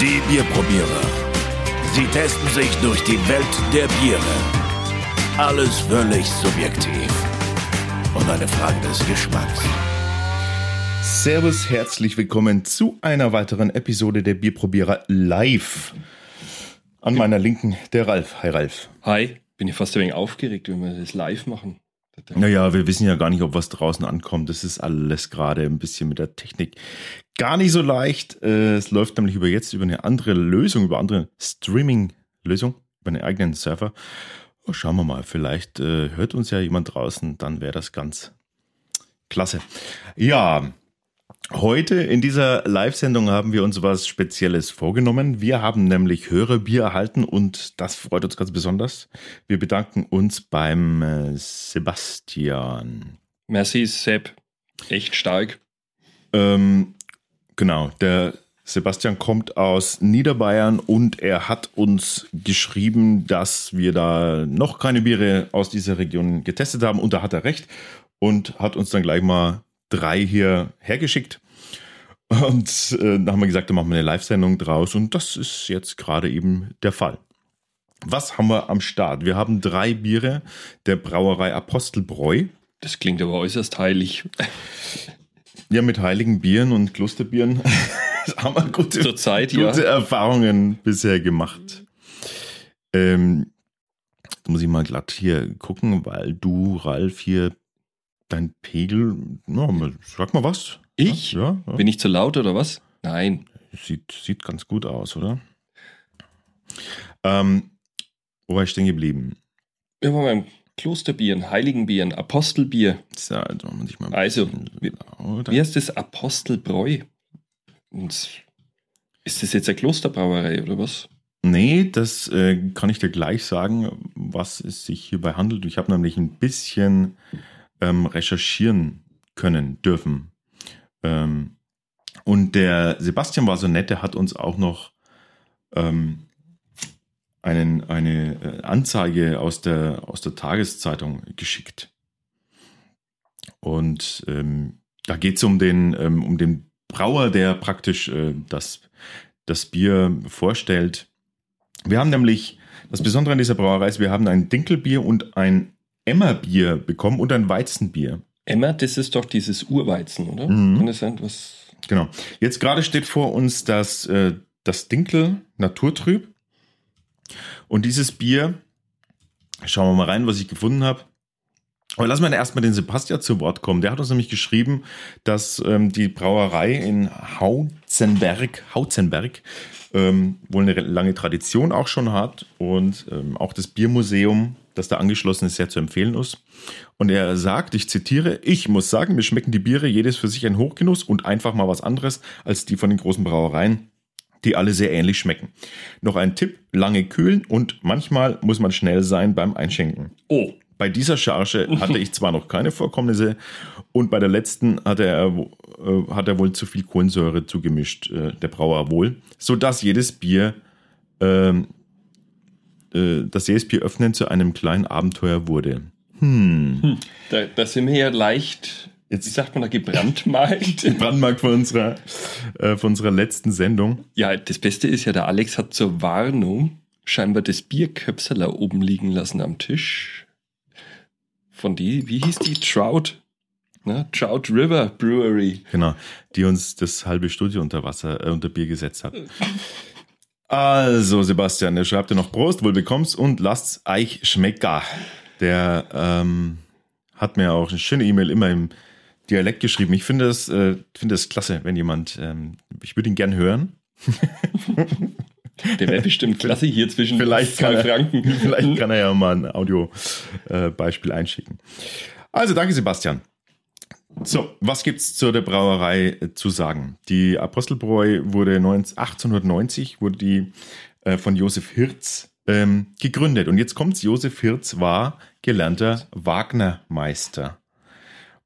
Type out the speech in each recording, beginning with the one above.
Die Bierprobierer. Sie testen sich durch die Welt der Biere. Alles völlig subjektiv. Und eine Frage des Geschmacks. Servus, herzlich willkommen zu einer weiteren Episode der Bierprobierer live. An meiner Linken der Ralf. Hi Ralf. Hi, bin ich fast ein wenig aufgeregt, wenn wir das live machen. Naja, wir wissen ja gar nicht, ob was draußen ankommt. Das ist alles gerade ein bisschen mit der Technik gar nicht so leicht. Äh, es läuft nämlich über jetzt über eine andere Lösung, über andere Streaming-Lösung, über einen eigenen Server. Oh, schauen wir mal, vielleicht äh, hört uns ja jemand draußen, dann wäre das ganz klasse. Ja, Heute in dieser Live-Sendung haben wir uns was Spezielles vorgenommen. Wir haben nämlich Hörerbier erhalten und das freut uns ganz besonders. Wir bedanken uns beim äh, Sebastian. Merci, Sepp. Echt stark. Ähm, genau, der Sebastian kommt aus Niederbayern und er hat uns geschrieben, dass wir da noch keine Biere aus dieser Region getestet haben und da hat er recht und hat uns dann gleich mal drei hier hergeschickt. Und äh, da haben wir gesagt, da machen wir eine Live-Sendung draus und das ist jetzt gerade eben der Fall. Was haben wir am Start? Wir haben drei Biere der Brauerei Apostelbräu. Das klingt aber äußerst heilig. Ja, mit heiligen Bieren und Klosterbieren haben wir gute, Zur Zeit, gute ja. Erfahrungen bisher gemacht. Ähm, jetzt muss ich mal glatt hier gucken, weil du, Ralf, hier dein Pegel, ja, sag mal was. Ich? Ja, ja. Bin ich zu laut oder was? Nein. Sieht, sieht ganz gut aus, oder? Ähm, wo war ich stehen geblieben? Wir waren beim Klosterbieren, Heiligenbieren, Apostelbier. So, also, muss ich mal ein Also, wie-. Wie heißt das? Apostelbräu. Und ist das jetzt eine Klosterbrauerei oder was? Nee, das äh, kann ich dir gleich sagen, was es sich hierbei handelt. Ich habe nämlich ein bisschen ähm, recherchieren können, dürfen. Ähm, und der Sebastian war so nett, der hat uns auch noch ähm, einen, eine äh, Anzeige aus der, aus der Tageszeitung geschickt. Und ähm, da geht es um den, ähm, um den Brauer, der praktisch äh, das, das Bier vorstellt. Wir haben nämlich, das Besondere an dieser Brauerei ist, wir haben ein Dinkelbier und ein Emmerbier bekommen und ein Weizenbier. Emma, das ist doch dieses Urweizen, oder? Mhm. Kann das sein? Was? Genau. Jetzt gerade steht vor uns das, äh, das Dinkel Naturtrüb. Und dieses Bier, schauen wir mal rein, was ich gefunden habe. Aber lassen wir erstmal den Sebastian zu Wort kommen. Der hat uns nämlich geschrieben, dass ähm, die Brauerei in Hauzenberg, Hauzenberg ähm, wohl eine lange Tradition auch schon hat und ähm, auch das Biermuseum, das da angeschlossen ist, sehr zu empfehlen ist. Und er sagt, ich zitiere, ich muss sagen, mir schmecken die Biere jedes für sich ein Hochgenuss und einfach mal was anderes als die von den großen Brauereien, die alle sehr ähnlich schmecken. Noch ein Tipp, lange kühlen und manchmal muss man schnell sein beim Einschenken. Oh, Bei dieser Charge hatte ich zwar noch keine Vorkommnisse und bei der letzten hatte er, äh, hat er wohl zu viel Kohlensäure zugemischt, äh, der Brauer wohl, sodass jedes Bier, ähm, äh, dass jedes Bier öffnen zu einem kleinen Abenteuer wurde. Hm. da, da sind wir ja leicht, Jetzt- wie sagt man da, gebrandmarkt. Brandmark von unserer, äh, von unserer letzten Sendung. ja, das Beste ist ja, der Alex hat zur Warnung scheinbar das Bierköpseler oben liegen lassen am Tisch. Von die, wie hieß die? Trout. Ne? Trout River Brewery. Genau, die uns das halbe Studio unter Wasser, äh, unter Bier gesetzt hat. Also, Sebastian, der schreibt dir noch Prost, wohl bekommst und lasst's euch schmecker. Der ähm, hat mir auch eine schöne E-Mail immer im Dialekt geschrieben. Ich finde es äh, finde es klasse, wenn jemand, ähm, ich würde ihn gern hören. Der wäre bestimmt klasse hier zwischen Vielleicht zwei kann er- Franken. Vielleicht kann er ja mal ein Audio-Beispiel einschicken. Also, danke, Sebastian. So, was gibt's zu der Brauerei äh, zu sagen? Die Apostelbräu wurde 19, 1890 wurde die äh, von Josef Hirz ähm, gegründet. Und jetzt kommt's, Josef Hirz war gelernter Wagnermeister.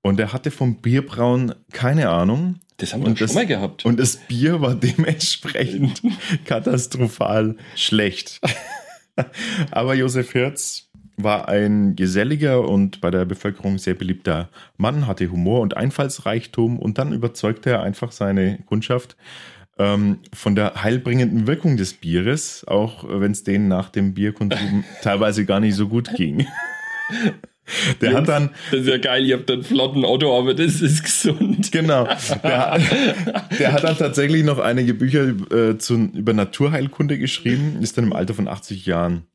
Und er hatte vom Bierbrauen keine Ahnung. Das haben wir schon mal gehabt. Und das Bier war dementsprechend katastrophal schlecht. Aber Josef Hirz war ein geselliger und bei der Bevölkerung sehr beliebter Mann, hatte Humor und Einfallsreichtum und dann überzeugte er einfach seine Kundschaft ähm, von der heilbringenden Wirkung des Bieres, auch wenn es denen nach dem Bierkonsum teilweise gar nicht so gut ging. Der Jungs, hat dann, Das ist ja geil, ihr habt einen flotten Auto, aber das ist gesund. genau, der, der hat dann tatsächlich noch einige Bücher äh, zu, über Naturheilkunde geschrieben, ist dann im Alter von 80 Jahren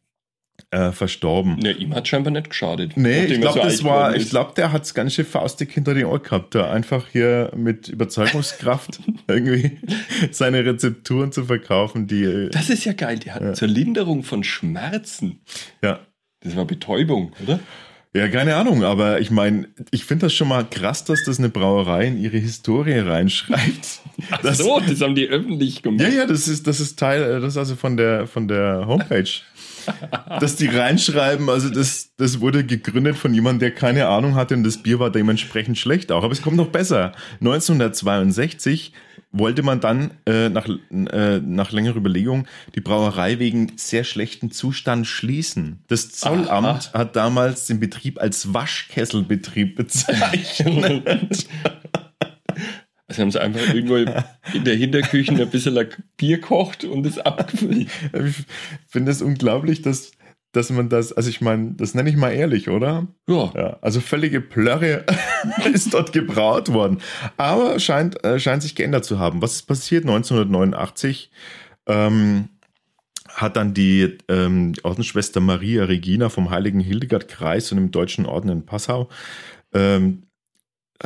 äh, verstorben. Ja, ihm hat scheinbar nicht geschadet. Nee, ich glaube, so das war, ich glaube, der hat's ganz schön faustig hinter den Ohr gehabt, da einfach hier mit Überzeugungskraft irgendwie seine Rezepturen zu verkaufen, die, äh, Das ist ja geil. Der hat zur Linderung von Schmerzen. ja. Das war Betäubung, oder? Ja, keine Ahnung, aber ich meine, ich finde das schon mal krass, dass das eine Brauerei in ihre Historie reinschreibt. Ach Das- so, das haben die öffentlich gemacht. Ja, ja, das ist, das ist Teil, äh, das ist also von der, von der Homepage. Dass die reinschreiben, also das, das wurde gegründet von jemandem, der keine Ahnung hatte und das Bier war dementsprechend schlecht auch. Aber es kommt noch besser. 1962 wollte man dann äh, nach, äh, nach längerer Überlegung die Brauerei wegen sehr schlechten Zustand schließen. Das Zollamt hat damals den Betrieb als Waschkesselbetrieb bezeichnet. Also haben sie einfach irgendwo in der Hinterküche ein bisschen Bier kocht und es abgefüllt. Ich finde es unglaublich, dass, dass man das, also ich meine, das nenne ich mal ehrlich, oder? Ja. Ja, also völlige Plörre ist dort gebraut worden. Aber scheint, äh, scheint sich geändert zu haben. Was ist passiert? 1989 ähm, hat dann die ähm, Ordensschwester Maria Regina vom Heiligen Hildegard-Kreis und im Deutschen Orden in Passau ähm,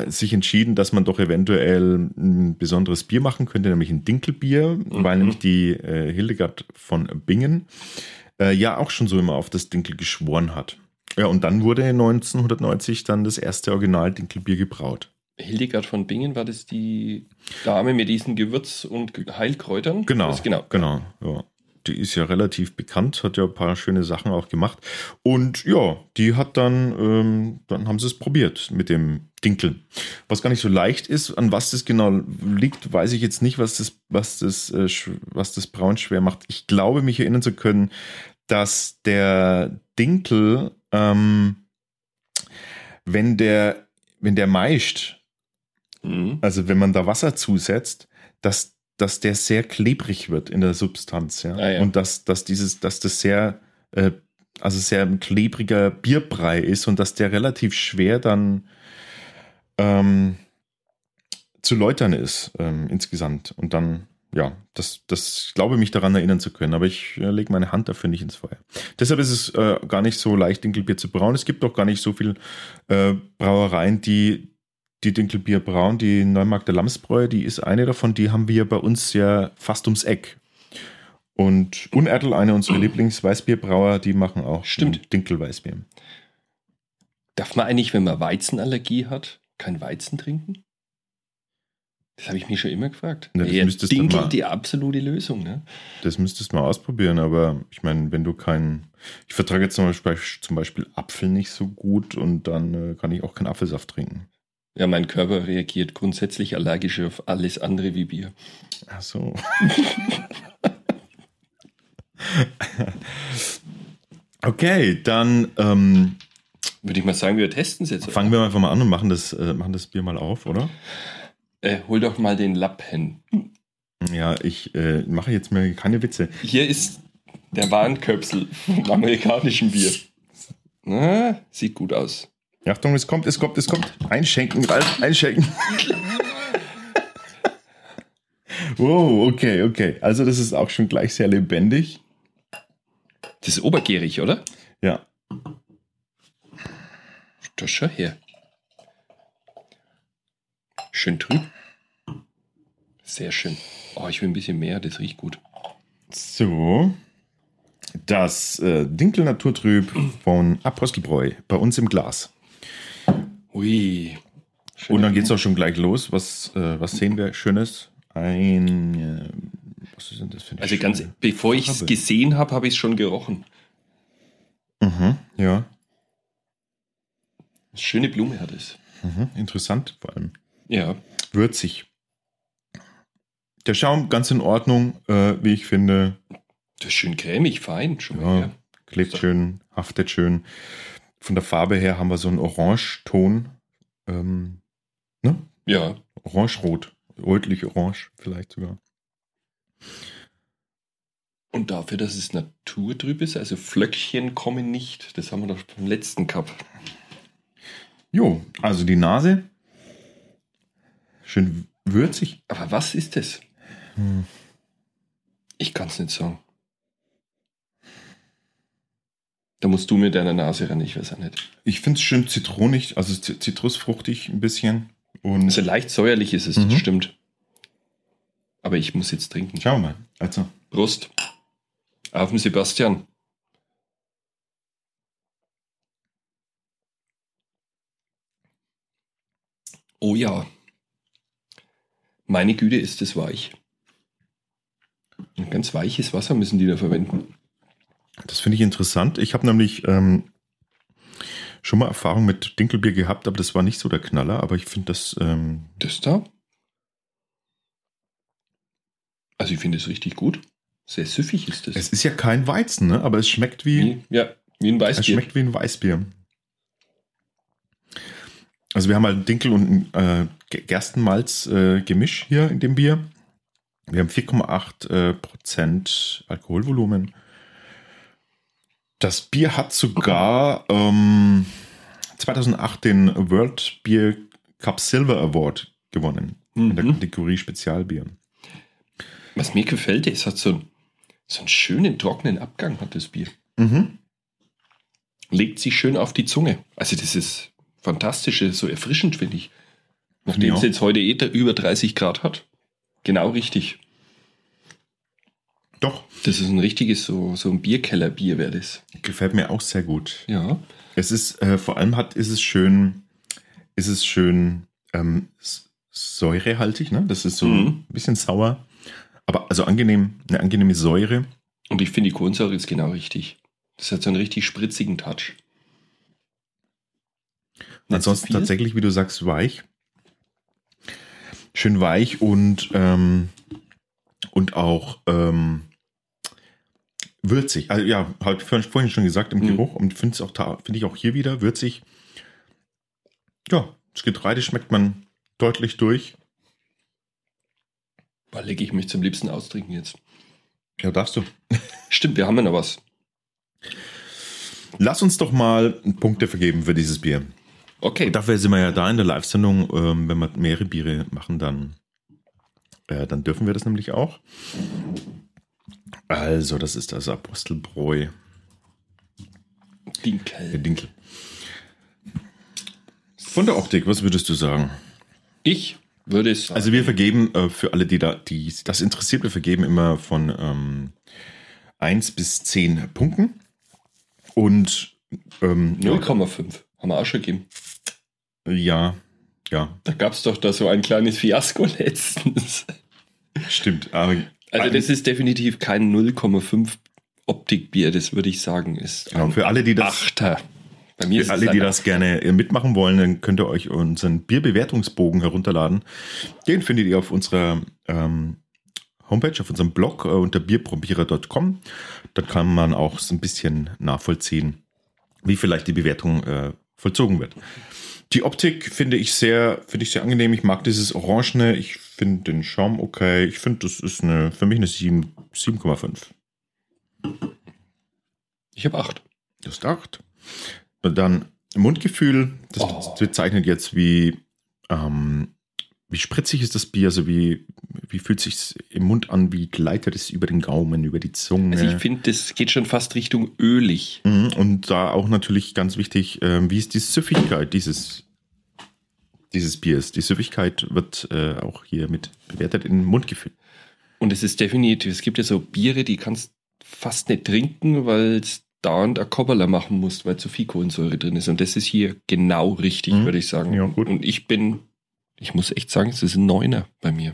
sich entschieden, dass man doch eventuell ein besonderes Bier machen könnte, nämlich ein Dinkelbier, weil nämlich die äh, Hildegard von Bingen äh, ja auch schon so immer auf das Dinkel geschworen hat. Ja, und dann wurde 1990 dann das erste Original-Dinkelbier gebraut. Hildegard von Bingen, war das die Dame mit diesen Gewürz- und Heilkräutern? Genau, Das, genau. genau. Ja. Die ist ja relativ bekannt, hat ja ein paar schöne Sachen auch gemacht. Und ja, die hat dann, ähm, dann haben sie es probiert mit dem Dinkel. Was gar nicht so leicht ist, an was das genau liegt, weiß ich jetzt nicht, was das, was das, äh, was das Braun schwer macht. Ich glaube, mich erinnern zu können, dass der Dinkel, ähm, wenn der, wenn der meischt, Mhm. also wenn man da Wasser zusetzt, dass, dass der sehr klebrig wird in der Substanz, ja. Ah, ja. Und dass, dass dieses, dass das sehr, äh, also sehr ein klebriger Bierbrei ist und dass der relativ schwer dann ähm, zu läutern ist ähm, insgesamt. Und dann, ja, das, das ich glaube mich daran erinnern zu können, aber ich äh, lege meine Hand dafür nicht ins Feuer. Deshalb ist es äh, gar nicht so leicht, Dinkelbier zu brauen. Es gibt auch gar nicht so viel äh, Brauereien, die die Dinkelbier brauen. Die Neumarkt der Lamsbräu, die ist eine davon, die haben wir bei uns ja fast ums Eck. Und Unertel, eine unserer Lieblingsweißbierbrauer, die machen auch Stimmt. Dinkelweißbier. Darf man eigentlich, wenn man Weizenallergie hat, kein Weizen trinken? Das habe ich mich schon immer gefragt. Na, das Ja, müsstest Dinkel mal- die absolute Lösung, ne? Das müsstest du mal ausprobieren, aber ich meine, wenn du kein. Ich vertrage jetzt zum Beispiel, zum Beispiel Apfel nicht so gut und dann äh, kann ich auch keinen Apfelsaft trinken. Ja, mein Körper reagiert grundsätzlich allergisch auf alles andere wie Bier. Ach so. okay, dann ähm, Würde ich mal sagen, wir testen es jetzt. oder? fangen wir einfach mal an und machen das, äh, machen das Bier mal auf, oder? Äh, hol doch mal den Lappen. Ja, ich äh, mache jetzt mir keine Witze. Hier ist der Warnköpsel vom amerikanischen Bier. Na, sieht gut aus. Achtung, es kommt, es kommt, es kommt. Einschenken, Ralf, einschenken. wow, okay, okay. Also das ist auch schon gleich sehr lebendig. Das ist obergärig, oder? Ja. Das schau her. Schön trüb. Sehr schön. Oh, ich will ein bisschen mehr, das riecht gut. So. Das äh, Dinkel Naturtrüb von Apostelbräu bei uns im Glas. Ui. Und dann geht es auch schon gleich los. Was, äh, was sehen wir Schönes? Ein. Äh, was ist denn das für eine Also ganz, bevor ich es gesehen habe, habe ich es schon gerochen. Mhm, ja. Schöne Blume hat es. Mhm, interessant vor allem. Ja. Würzig. Der Schaum ganz in Ordnung, äh, wie ich finde. Das ist schön cremig, fein. Schon mal Ja, klebt So. schön, haftet schön. Von der Farbe her haben wir so einen Orangeton. Ähm, ne? ja. Orange-rot. Rötlich-orange vielleicht sogar. Und dafür, dass es naturtrüb ist, also Flöckchen kommen nicht. Das haben wir doch beim letzten gehabt. Jo, also die Nase. Schön würzig. Aber was ist das? Ich kann es nicht sagen. Da musst du mir deiner Nase ran, ich weiß auch nicht. Ich finde es schön zitronig, also zit- zitrusfruchtig ein bisschen. Und Also leicht säuerlich ist es, Mhm. das stimmt. Aber ich muss jetzt trinken. schauen wir mal. Also, Prost. Auf den Sebastian. Oh ja. Meine Güte, ist es weich. Ein ganz weiches Wasser müssen die da verwenden. Das finde ich interessant. Ich habe nämlich ähm, schon mal Erfahrung mit Dinkelbier gehabt, aber das war nicht so der Knaller. Aber ich finde das, ähm, Das da? Also ich finde es richtig gut. Sehr süffig ist es. es ist ja kein Weizen, ne? aber es schmeckt wie, wie, ja, wie ein es Weißbier. schmeckt wie ein Weißbier. Also wir haben halt Dinkel und äh, Ge- Gerstenmalz äh, hier in dem Bier. Wir haben 4,8 äh, Prozent Alkoholvolumen. Das Bier hat sogar ähm, 2008 den World Beer Cup Silver Award gewonnen in der Mhm. Kategorie Spezialbier. Was mir gefällt, es hat so, einen- so einen schönen trockenen Abgang, hat das Bier. Mhm. Legt sich schön auf die Zunge. Also das ist fantastisch, so erfrischend, finde ich. Nachdem Ja. es jetzt heute eh über 30 Grad hat. Genau richtig. Doch, Das ist ein richtiges, so, so ein Bierkellerbier wäre das. gefällt mir auch sehr gut. Ja. Es ist, äh, vor allem hat, ist es schön, ist es schön ähm, säurehaltig, ne? Das ist so Mhm. ein bisschen sauer, aber also angenehm, eine angenehme Säure. Und ich finde, die Kohlensäure ist genau richtig. Das hat so einen richtig spritzigen Touch. Nicht Ansonsten tatsächlich, wie du sagst, weich. Schön weich und, ähm, und auch ähm, würzig. Also ja, habe ich vorhin schon gesagt im Mhm. Geruch und finde es auch da, finde ich auch hier wieder würzig. Ja, das Getreide schmeckt man deutlich durch. Boah, leg ich mich zum liebsten austrinken jetzt. Ja, darfst du. Stimmt, wir haben ja noch was. Lass uns doch mal Punkte vergeben für dieses Bier. Okay. Dafür sind wir ja da in der Live-Sendung. Ähm, wenn wir mehrere Biere machen, dann, äh, dann dürfen wir das nämlich auch. Also, das ist das Apostelbräu, der Dinkel. Dinkel. Von der Optik, was würdest du sagen? Ich würde es sagen. Also, wir vergeben äh, für alle, die da, die das interessiert, wir vergeben immer von ähm, 1 bis 10 Punkten. Und ähm, 0,5. Haben wir auch schon gegeben. ja, ja, Da gab es doch da so ein kleines Fiasko letztens. stimmt. Aber Also das ist definitiv kein 0,5 Optikbier, das würde ich sagen, ist Genau, ein für alle, die das, Achter. Bei mir für alle, die das gerne äh, mitmachen wollen, dann könnt ihr euch unseren Bierbewertungsbogen herunterladen. Den findet ihr auf unserer ähm, Homepage, auf unserem Blog äh, unter bierprobierer.com. Da kann man auch so ein bisschen nachvollziehen, wie vielleicht die Bewertung äh, vollzogen wird. Die Optik finde ich sehr, finde ich sehr angenehm. Ich mag dieses Orangene. Ich finde den Schaum okay. Ich finde, das ist eine, für mich eine 7 7,5. Ich habe 8. Das ist 8. Und dann Mundgefühl, das Oh. bezeichnet jetzt wie, ähm, wie spritzig ist das Bier, also wie, wie fühlt sich im Mund an, wie gleitet es über den Gaumen, über die Zunge. Also ich finde, das geht schon fast Richtung ölig. Mhm, Und da auch natürlich ganz wichtig, ähm, wie ist die Süffigkeit dieses, dieses Biers? Die Süffigkeit wird äh, auch hier mit bewertet in Mundgefühl. Und es ist definitiv, es gibt ja so Biere, die kannst fast nicht trinken, weil es dauernd ein Kobberler machen musst, weil zu viel Kohlensäure drin ist. Und das ist hier genau richtig, Mhm. würde ich sagen. Ja, gut. Und ich bin, ich muss echt sagen, es ist ein Neuner bei mir.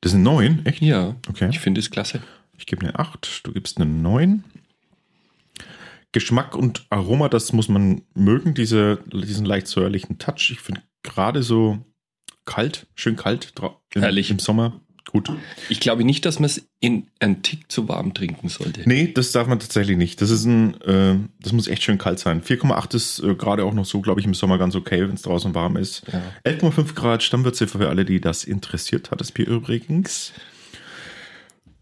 Das sind neun, echt? Ja, Okay. ich finde es klasse. Ich gebe eine 8, du gibst eine 9. Geschmack und Aroma, das muss man mögen, diese, diesen leicht säuerlichen Touch. Ich finde gerade so kalt, schön kalt Herrlich. im Sommer. Gut. Ich glaube nicht, dass man es in einen Tick zu warm trinken sollte. Nee, das darf man tatsächlich nicht. Das ist ein, äh, das muss echt schön kalt sein. 4,8 ist äh, gerade auch noch so, glaube ich, im Sommer ganz okay, wenn es draußen warm ist. Ja. 11,5 Grad Stammwürze für alle, die das interessiert hat, das Bier übrigens.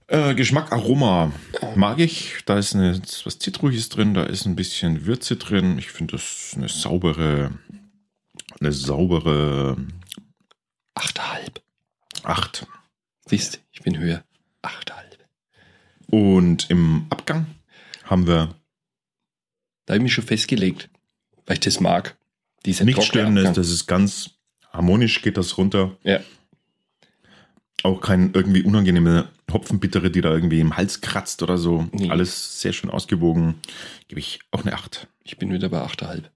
Äh, Geschmack, Aroma mag ich. Da ist eine, was Zitruiges drin, da ist ein bisschen Würze drin. Ich finde das eine saubere, eine saubere Achteinhalb. 8. Siehst, ich bin höher. Achteinhalb. Und im Abgang haben wir Da habe ich mich schon festgelegt, weil ich das mag. Diese nichts Störendes, Abgang. das ist ganz harmonisch, geht das runter. Ja. Auch kein irgendwie unangenehme Hopfenbittere, die da irgendwie im Hals kratzt oder so. Nee. Alles sehr schön ausgewogen. Gebe ich auch eine 8. Ich bin wieder bei achteinhalb.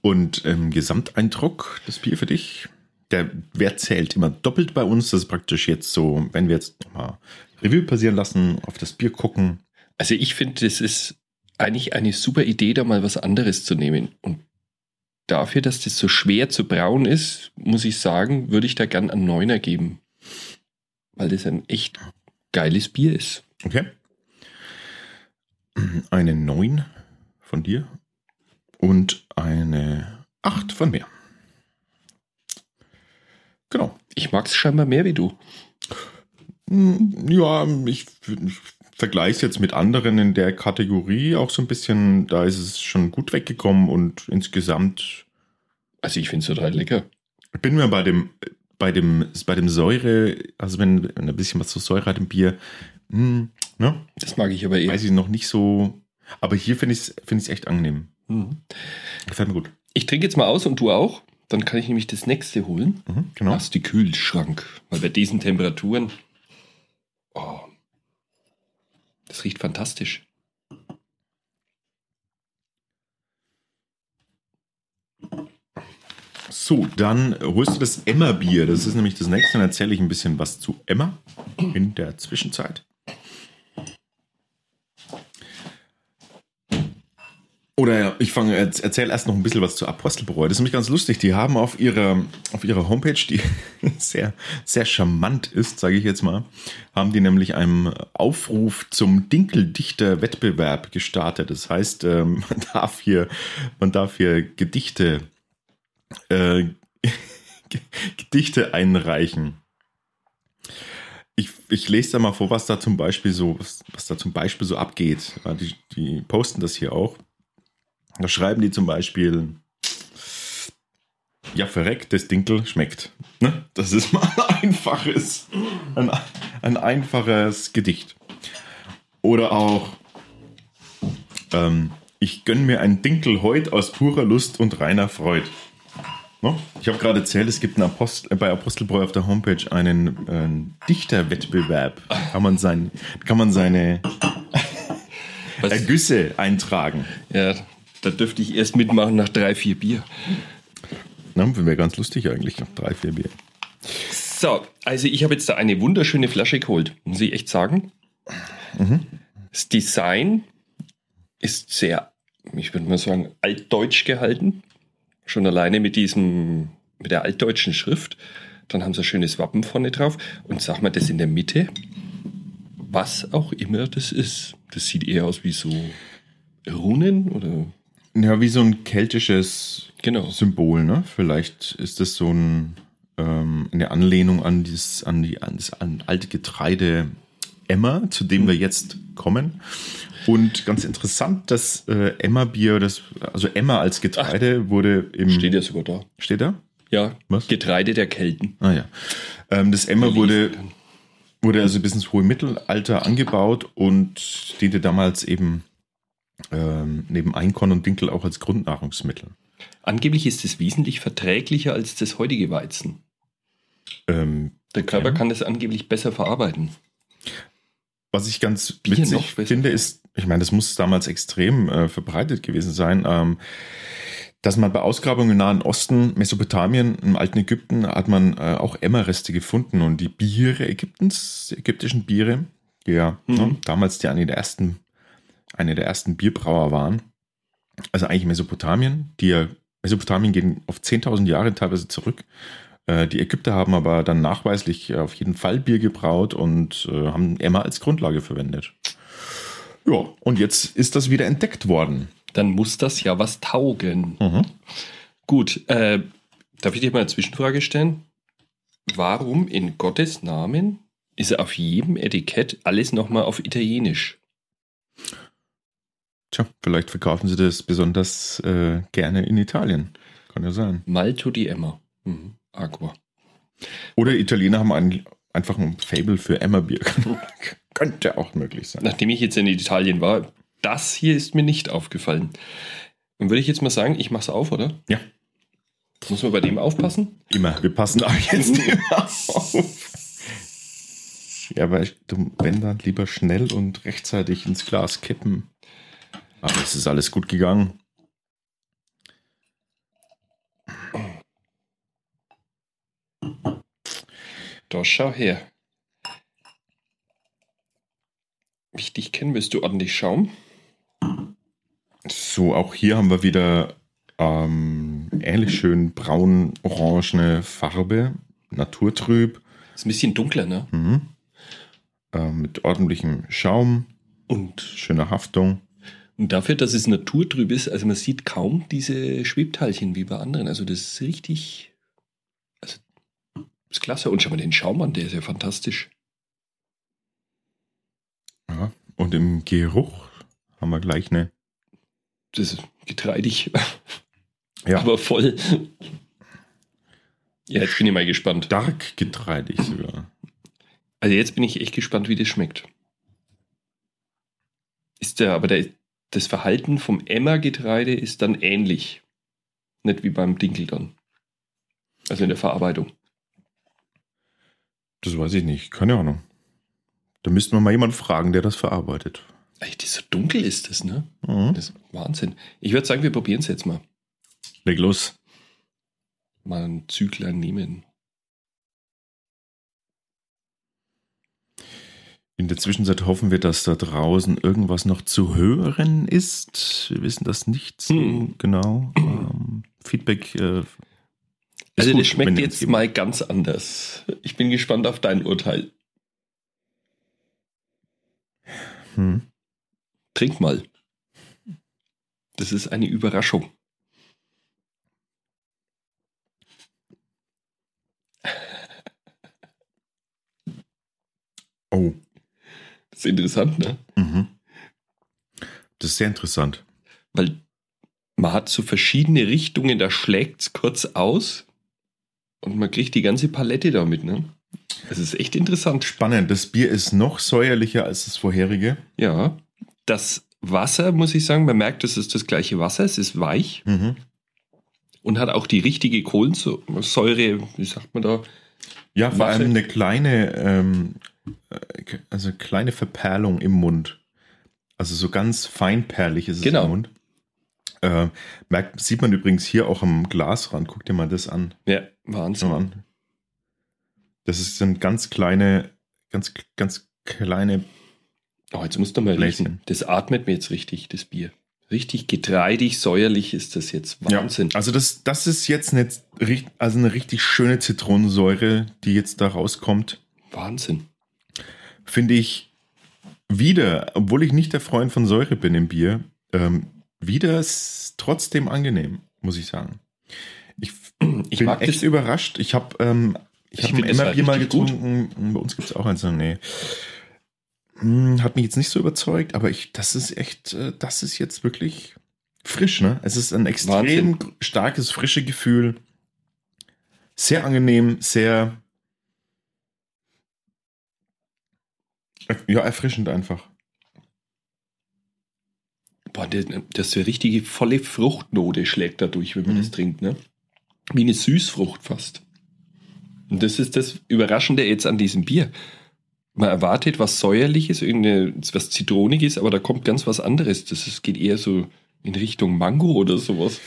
Und ähm, Gesamteindruck, das Bier für dich, der Wert zählt immer doppelt bei uns. Das ist praktisch jetzt so, wenn wir jetzt nochmal Revue passieren lassen, auf das Bier gucken. Also ich finde, das ist eigentlich eine super Idee, da mal was anderes zu nehmen. Und dafür, dass das so schwer zu brauen ist, muss ich sagen, würde ich da gern einen Neuner geben. Weil das ein echt geiles Bier ist. Okay. Eine 9 von dir und eine 8 von mir. Genau. Ich mag es scheinbar mehr wie du. Hm, Ja, ich, ich vergleiche es jetzt mit anderen in der Kategorie auch so ein bisschen. Da ist es schon gut weggekommen und insgesamt Also ich finde es total lecker. bin mir bei dem, bei dem, bei dem Säure, also wenn, wenn ein bisschen was zu Säure hat im Bier, hm, ne, Das mag ich aber eher. weiß ich noch nicht so. Aber hier finde ich es find ich's echt angenehm. Mhm. Gefällt mir gut. Ich trinke jetzt mal aus und du auch. Dann kann ich nämlich das nächste holen. Mhm, genau. Aus die Kühlschrank. Weil bei diesen Temperaturen. Oh, das riecht fantastisch. So, dann holst du das Emma-Bier. Das ist nämlich das nächste. Dann erzähle ich ein bisschen was zu Emma in der Zwischenzeit. Oder ich fange, erzähle erst noch ein bisschen was zu Apostelbräu. Das ist nämlich ganz lustig. Die haben auf ihrer, auf ihrer Homepage, die sehr, sehr charmant ist, sage ich jetzt mal, haben die nämlich einen Aufruf zum Dinkeldichter-Wettbewerb gestartet. Das heißt, ähm, man darf hier, man darf hier Gedichte äh, Gedichte einreichen. Ich, ich lese da mal vor, was da zum Beispiel so, was, was da zum Beispiel so abgeht. Die, die posten das hier auch. Da schreiben die zum Beispiel, ja, verreckt, das Dinkel schmeckt. Ne? Das ist mal ein einfaches, ein, ein einfaches Gedicht. Oder auch, ähm, ich gönn mir ein Dinkel heut aus purer Lust und reiner Freud. Ne? Ich habe gerade erzählt, es gibt Apostel, bei Apostelbräu auf der Homepage einen äh, Dichterwettbewerb. Kann man, sein, kann man seine Ergüsse eintragen. ja, da dürfte ich erst mitmachen nach drei, vier Bier. Ne? Wäre ganz lustig eigentlich, noch drei, vier Bier. So, also ich habe jetzt da eine wunderschöne Flasche geholt, muss ich echt sagen. Das Design ist sehr, ich würde mal sagen, altdeutsch gehalten. Schon alleine mit diesem, mit der altdeutschen Schrift. Dann haben sie ein schönes Wappen vorne drauf. Und sag mal, das in der Mitte, was auch immer das ist. Das sieht eher aus wie so Runen oder Ja, wie so ein keltisches genau. Symbol, ne? Vielleicht ist das so ein, ähm, eine Anlehnung an, dieses, an, die, an das an alte Getreide Emma, zu dem wir jetzt kommen. Und ganz interessant, das äh, Emma-Bier, das, also Emma als Getreide wurde im. Steht ja sogar da. Steht da? Ja, Was? Getreide der Kelten. Ah ja. Ähm, das Emma wurde, wurde also bis ins hohe Mittelalter angebaut und diente damals eben ähm, neben Einkorn und Dinkel auch als Grundnahrungsmittel. Angeblich ist es wesentlich verträglicher als das heutige Weizen. Ähm, Der Körper Ja. kann das angeblich besser verarbeiten. was ich ganz Bier witzig finde, ist, ich meine, das muss damals extrem äh, verbreitet gewesen sein, ähm, dass man bei Ausgrabungen im Nahen Osten, Mesopotamien, im alten Ägypten, hat man äh, auch Emma-Reste gefunden und die Biere Ägyptens, die ägyptischen Biere, die ja Mhm. ne, damals die eine der ersten, eine der ersten Bierbrauer waren, also eigentlich Mesopotamien, die ja, Mesopotamien gehen auf 10.000 Jahre teilweise zurück, Äh, die Ägypter haben aber dann nachweislich auf jeden Fall Bier gebraut und äh, haben Emma als Grundlage verwendet. Ja, und jetzt ist das wieder entdeckt worden. Dann muss das ja was taugen. Mhm. Gut, äh, darf ich dir mal eine Zwischenfrage stellen? Warum in Gottes Namen ist auf jedem Etikett alles nochmal auf Italienisch? Tja, vielleicht verkaufen sie das besonders äh, gerne in Italien. Kann ja sein. Malto di Emma. Mhm. Aqua. Oder Italiener haben ein, einfach ein Fable für Emma-Bier. Könnte auch möglich sein. Nachdem ich jetzt in Italien war, das hier ist mir nicht aufgefallen. Dann würde ich jetzt mal sagen, ich mache es auf, oder? Ja. Muss man bei dem aufpassen? Immer. Wir passen auch jetzt immer auf. Ja, aber du, wenn dann lieber schnell und rechtzeitig ins Glas kippen. Aber es ist alles gut gegangen. Da schau her. Wie ich dich kenne, willst du ordentlich Schaum? So, auch hier haben wir wieder ähm, ähnlich schön braun-orangene Farbe, naturtrüb, Ist ein bisschen dunkler, ne? mhm. ähm, mit ordentlichem Schaum, Und, schöner Haftung. Und dafür, dass es naturtrüb ist, also man sieht kaum diese Schwebteilchen wie bei anderen. Also das ist richtig. Also, ist klasse. Und schau mal den Schaum an, der ist ja fantastisch. Ja. Und im Geruch haben wir gleich eine. Das ist getreidig, Ja, aber voll. Ja, jetzt bin ich mal gespannt. stark getreidig sogar. Also jetzt bin ich echt gespannt, wie das schmeckt. Ist der, aber der, das Verhalten vom Emmer-Getreide ist dann ähnlich. Nicht wie beim Dinkel dann. Also in der Verarbeitung. Das weiß ich nicht, keine Ahnung. Da müssten wir mal jemanden fragen, der das verarbeitet. Echt, so dunkel ist das, ne? Mhm. Das ist Wahnsinn. Ich würde sagen, wir probieren es jetzt mal. Leg los. Mal ein Züglein nehmen. In der Zwischenzeit hoffen wir, dass da draußen irgendwas noch zu hören ist. Wir wissen das nicht so Hm. genau. Ähm, Feedback. Äh, Also gut, das schmeckt jetzt uns mal ganz anders. Ich bin gespannt auf dein Urteil. Hm. Trink mal. Das ist eine Überraschung. Oh. Ist interessant, ne? Mhm. Das ist sehr interessant. Weil man hat so verschiedene Richtungen, da schlägt es kurz aus und man kriegt die ganze Palette damit, ne? Das ist echt interessant. Spannend. Das Bier ist noch säuerlicher als das vorherige. Ja. Das Wasser, muss ich sagen, man merkt, es ist das gleiche Wasser, es ist weich Mhm. und hat auch die richtige Kohlensäure, wie sagt man da? Ja, vor Mache- allem eine kleine, ähm, äh, also kleine Verperlung im Mund. Also so ganz feinperlig ist es Genau. im Mund. Äh, merkt, sieht man übrigens hier auch am Glasrand. Guck dir mal das an. Ja, Wahnsinn. an. Das ist- sind ganz kleine, ganz, ganz kleine. Oh, jetzt musst du mal Bläschen. lesen. Das atmet mir jetzt richtig, das Bier. Richtig getreidig, säuerlich ist das jetzt. Wahnsinn. Also das, das ist jetzt eine, also eine richtig schöne Zitronensäure, die jetzt da rauskommt. Wahnsinn. Finde ich wieder, obwohl ich nicht der Freund von Säure bin im Bier, ähm, wieder ist trotzdem angenehm, muss ich sagen. Ich, Ich bin echt überrascht. Ich habe ähm, ich Ich hab ein das halt mal richtig gut. getrunken. Bei uns gibt es auch eins. Nee. Hm, Hat mich jetzt nicht so überzeugt, aber ich, das ist echt, äh, das ist jetzt wirklich frisch, ne? Es ist ein extrem starkes, frische Gefühl. Sehr angenehm, sehr ja, erfrischend einfach. Boah, das, das ist eine richtige volle Fruchtnote schlägt dadurch, wenn man Mhm. das trinkt, ne? Wie eine Süßfrucht fast. Und das ist das Überraschende jetzt an diesem Bier. Man erwartet was Säuerliches, was Zitroniges, aber da kommt ganz was anderes. Das ist, geht eher so in Richtung Mango oder sowas.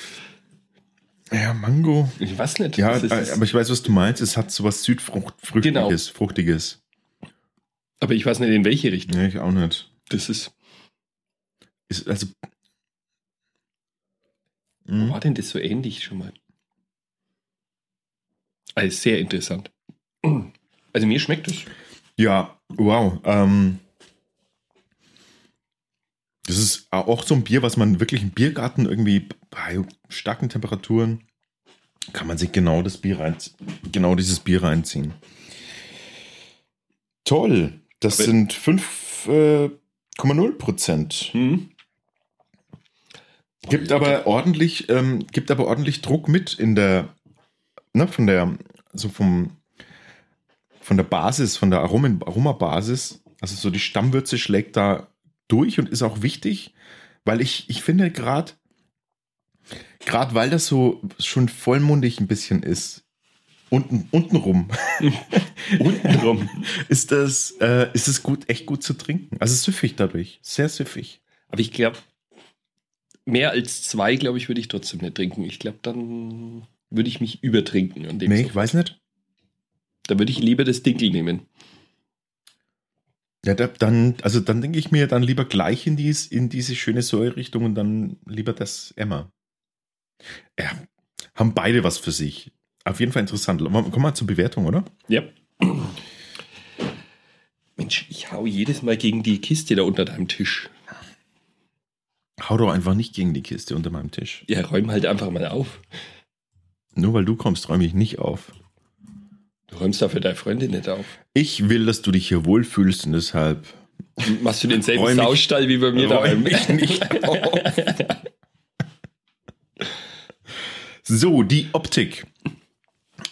Ja, Mango. Ich weiß nicht. Ja, äh, aber ich weiß, was du meinst. Es hat sowas Südfruchtiges, Genau. Fruchtiges. Aber ich weiß nicht, in welche Richtung. Nee, ich auch nicht. Das ist. Ist also. Wo Mhm. war denn das so ähnlich schon mal? Also sehr interessant. Also mir schmeckt es. Ja, wow. Ähm, das ist auch so ein Bier, was man wirklich im Biergarten irgendwie bei starken Temperaturen kann man sich genau das Bier rein, genau dieses Bier reinziehen. Toll. Das Aber- sind 5,0 Prozent. Hm? Gibt aber ordentlich, ähm, gibt aber ordentlich Druck mit in der, ne, von der, so vom, von der Basis, von der Aromen, Aromabasis. Also so die Stammwürze schlägt da durch und ist auch wichtig, weil ich, ich finde gerade, gerade weil das so schon vollmundig ein bisschen ist, unten, untenrum, Untenrum. ist das, äh, ist es gut, echt gut zu trinken. Also süffig dadurch, sehr süffig. Aber ich glaube, mehr als zwei, glaube ich, würde ich trotzdem nicht trinken. Ich glaube, dann würde ich mich übertrinken an dem Nee, ich weiß nicht. Da würde ich lieber das Dinkel nehmen. Ja, da, dann, also dann denke ich mir dann lieber gleich in, dies, in diese schöne Säurerichtung und dann lieber das Emma. Ja, haben beide was für sich. Auf jeden Fall interessant. Wir mal zur Bewertung, oder? Ja. Mensch, ich hau jedes Mal gegen die Kiste da unter deinem Tisch. Hau doch einfach nicht gegen die Kiste unter meinem Tisch. Ja, räum halt einfach mal auf. Nur weil du kommst, räume ich nicht auf. Du räumst dafür deine Freundin nicht auf. Ich will, dass du dich hier wohlfühlst und deshalb Machst du denselben Räum ich- Saustall wie bei mir daheim? ich nicht auf. So, die Optik.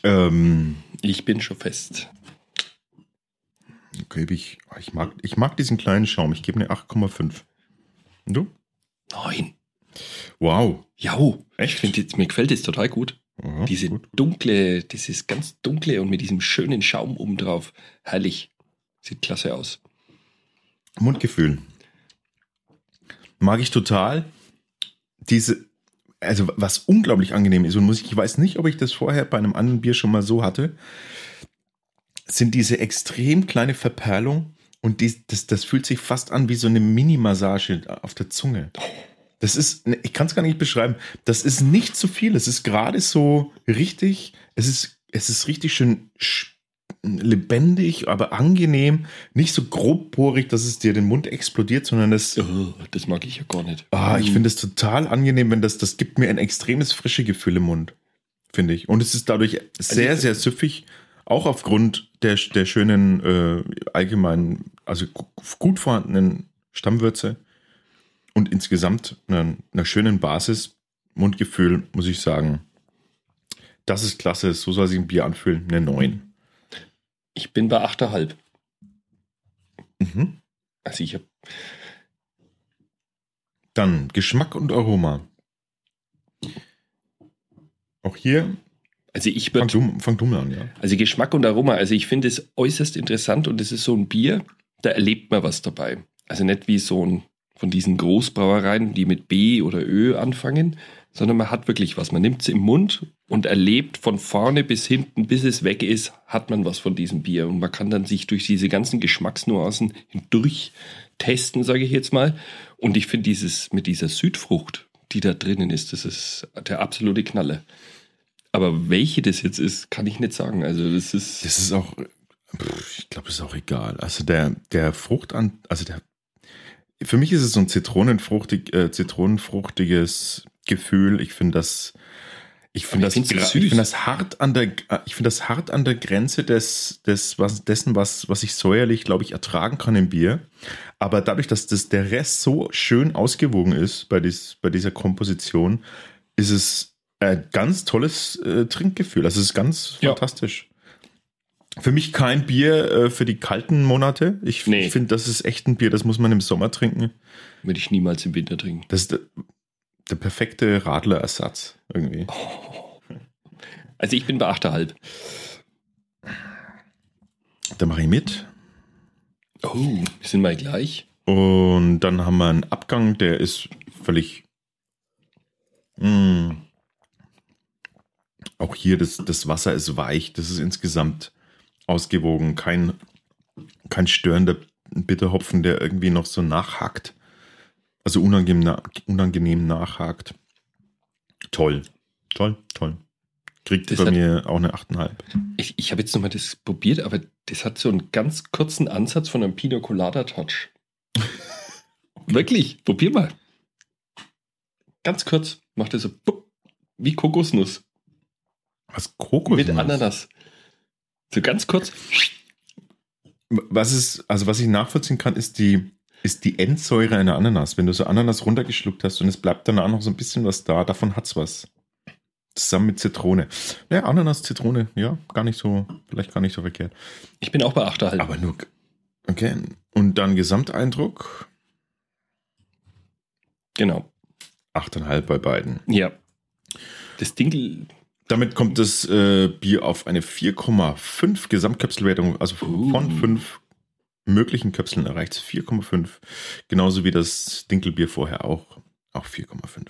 Ähm, Ich bin schon fest. gebe ich, ich, mag, ich mag diesen kleinen Schaum. Ich gebe eine 8,5. Und du? Nein. Wow. Jau. Ich finde, jetzt- mir gefällt das total gut. Ja, Diese gut. dunkle, dieses ganz dunkle und mit diesem schönen Schaum oben drauf. Herrlich. Sieht klasse aus. Mundgefühl. Mag ich total. Diese, also was unglaublich angenehm ist und muss ich, ich weiß nicht, ob ich das vorher bei einem anderen Bier schon mal so hatte, sind diese extrem kleine Verperlung und die, das, das fühlt sich fast an wie so eine Mini-Massage auf der Zunge. Das ist, ich kann es gar nicht beschreiben. Das ist nicht zu viel. Es ist gerade so richtig, es ist, es ist richtig schön sch- lebendig, aber angenehm. Nicht so grobporig, dass es dir den Mund explodiert, sondern das, Oh, das mag ich ja gar nicht. ah, ich finde es total angenehm, wenn das, das gibt mir ein extremes frische Gefühl im Mund, finde ich. Und es ist dadurch sehr, ich- sehr süffig, auch aufgrund der, der schönen, äh, allgemeinen, also gu- gut vorhandenen Stammwürze und insgesamt einer, einer schönen Basis, Mundgefühl, muss ich sagen. Das ist klasse, so soll sich ein Bier anfühlen, eine 9. Ich bin bei 8,5. Mhm. Also ich habe Dann Geschmack und Aroma. Auch hier, also ich fang du, fang du mal an, ja. Also Geschmack und Aroma, also ich finde es äußerst interessant und es ist so ein Bier, da erlebt man was dabei. Also nicht wie so ein von diesen Großbrauereien, die mit B oder Ö anfangen, sondern man hat wirklich was. Man nimmt es im Mund und erlebt von vorne bis hinten, bis es weg ist, hat man was von diesem Bier. Und man kann dann sich durch diese ganzen Geschmacksnuancen hindurch testen, sage ich jetzt mal. Und ich finde dieses mit dieser Südfrucht, die da drinnen ist, das ist der absolute Knaller. Aber welche das jetzt ist, kann ich nicht sagen. Also das ist. Das ist auch, ich glaube, das ist auch egal. Also der, der Frucht an, also der, für mich ist es so ein zitronenfruchtig, äh, zitronenfruchtiges Gefühl. Ich finde das, ich finde das, ich finde das hart an der, äh, ich finde das hart an der Grenze des, des, was, dessen, was, was ich säuerlich, glaube ich, ertragen kann im Bier. Aber dadurch, dass das, der Rest so schön ausgewogen ist bei, dies, bei dieser Komposition, ist es ein ganz tolles äh, Trinkgefühl. Also es ist ganz Ja. fantastisch. Für mich kein Bier äh, für die kalten Monate. Ich, Nee. ich finde, das ist echt ein Bier, das muss man im Sommer trinken. Würde ich niemals im Winter trinken. Das ist der, der perfekte Radlerersatz irgendwie. Also ich bin bei 8,5. Da mache ich mit. Oh, wir sind mal gleich. Und dann haben wir einen Abgang, der ist völlig. Mm, auch hier, das, das Wasser ist weich, das ist insgesamt ausgewogen. Kein, kein störender Bitterhopfen, der irgendwie noch so nachhakt. Also unangenehm, na- unangenehm nachhakt. Toll, toll, toll. Kriegt Das bei hat- mir auch eine 8,5. Ich, ich habe jetzt nochmal das probiert, aber das hat so einen ganz kurzen Ansatz von einem Pina Colada Touch. Wirklich, probier mal. Ganz kurz, macht er so wie Kokosnuss Was Kokos? mit Ananas. So ganz kurz. Was ist, also was ich nachvollziehen kann, ist die, ist die Endsäure einer Ananas. Wenn du so Ananas runtergeschluckt hast und es bleibt danach noch so ein bisschen was da, davon hat's was. Zusammen mit Zitrone. Ja, Ananas, Zitrone, ja, gar nicht so, vielleicht gar nicht so verkehrt. Ich bin auch bei 8,5. Aber nur, okay. Und dann Gesamteindruck, Genau. 8,5 bei beiden. Ja. Das Ding, Damit kommt das äh, Bier auf eine 4,5 Gesamtköpselwertung, also Uh. von 5 möglichen Köpseln erreicht es 4,5. Genauso wie das Dinkelbier vorher auch, auch 4,5.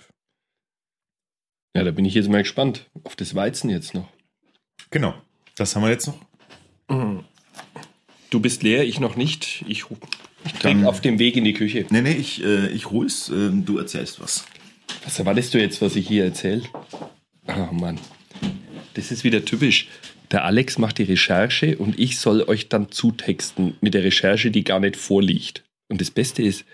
ja, da bin ich jetzt mal gespannt. Auf das Weizen jetzt noch. Genau. Das haben wir jetzt noch. Du bist leer, ich noch nicht. Ich, ich trinke auf dem Weg in die Küche. Nee, nee, ich, äh, ich ruhe es. Äh, du erzählst was. Was erwartest du jetzt, was ich hier erzähle? Oh Mann. Das ist wieder typisch. Der Alex macht die Recherche und ich soll euch dann zutexten mit der Recherche, die gar nicht vorliegt. Und das Beste ist,